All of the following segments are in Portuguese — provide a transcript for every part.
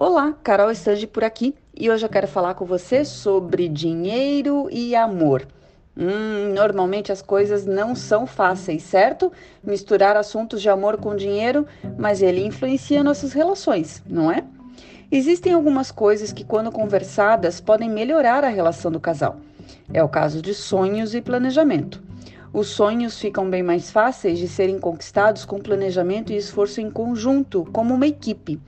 Olá, Carol Estange por aqui e hoje eu quero falar com você sobre dinheiro e amor. Hum, normalmente as coisas não são fáceis, certo? Misturar assuntos de amor com dinheiro, mas ele influencia nossas relações, não é? Existem algumas coisas que, quando conversadas, podem melhorar a relação do casal. É o caso de sonhos e planejamento. Os sonhos ficam bem mais fáceis de serem conquistados com planejamento e esforço em conjunto, como uma equipe.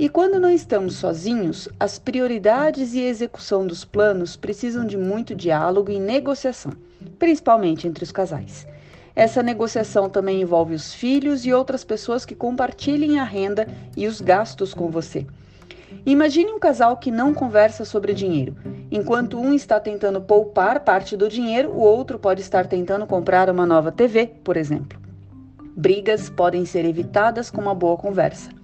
E quando não estamos sozinhos, as prioridades e execução dos planos precisam de muito diálogo e negociação, principalmente entre os casais. Essa negociação também envolve os filhos e outras pessoas que compartilhem a renda e os gastos com você. Imagine um casal que não conversa sobre dinheiro. Enquanto um está tentando poupar parte do dinheiro, o outro pode estar tentando comprar uma nova TV, por exemplo. Brigas podem ser evitadas com uma boa conversa.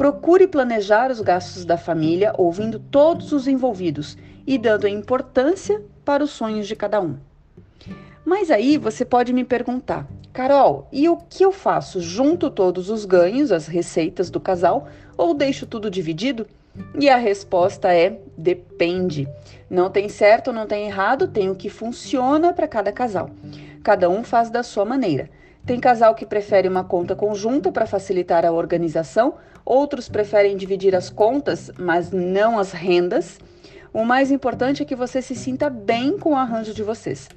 Procure planejar os gastos da família, ouvindo todos os envolvidos e dando importância para os sonhos de cada um. Mas aí você pode me perguntar, Carol, e o que eu faço? Junto todos os ganhos, as receitas do casal, ou deixo tudo dividido? E a resposta é: depende. Não tem certo, não tem errado, tem o que funciona para cada casal. Cada um faz da sua maneira. Tem casal que prefere uma conta conjunta para facilitar a organização, outros preferem dividir as contas, mas não as rendas. O mais importante é que você se sinta bem com o arranjo de vocês.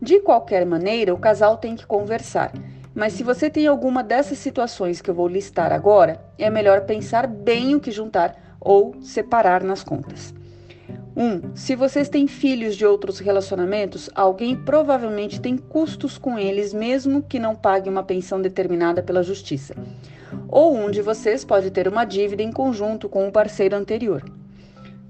De qualquer maneira, o casal tem que conversar. Mas se você tem alguma dessas situações que eu vou listar agora, é melhor pensar bem o que juntar ou separar nas contas. 1. Um, se vocês têm filhos de outros relacionamentos, alguém provavelmente tem custos com eles, mesmo que não pague uma pensão determinada pela justiça. Ou um de vocês pode ter uma dívida em conjunto com o um parceiro anterior.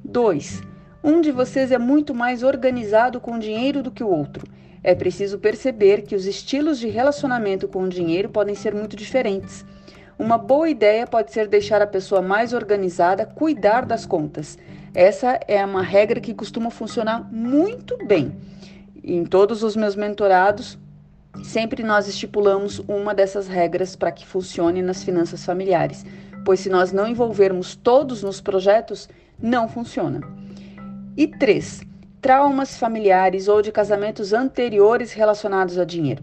2. Um de vocês é muito mais organizado com o dinheiro do que o outro. É preciso perceber que os estilos de relacionamento com o dinheiro podem ser muito diferentes. Uma boa ideia pode ser deixar a pessoa mais organizada cuidar das contas essa é uma regra que costuma funcionar muito bem. Em todos os meus mentorados, sempre nós estipulamos uma dessas regras para que funcione nas finanças familiares, pois se nós não envolvermos todos nos projetos, não funciona. E três, traumas familiares ou de casamentos anteriores relacionados a dinheiro.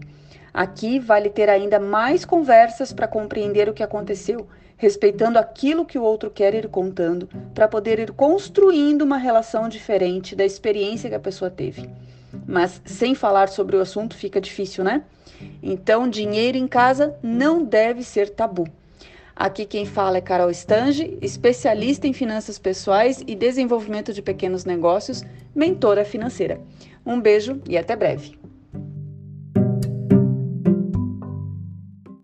Aqui vale ter ainda mais conversas para compreender o que aconteceu, respeitando aquilo que o outro quer ir contando, para poder ir construindo uma relação diferente da experiência que a pessoa teve. Mas sem falar sobre o assunto fica difícil, né? Então, dinheiro em casa não deve ser tabu. Aqui quem fala é Carol Stange, especialista em finanças pessoais e desenvolvimento de pequenos negócios, mentora financeira. Um beijo e até breve.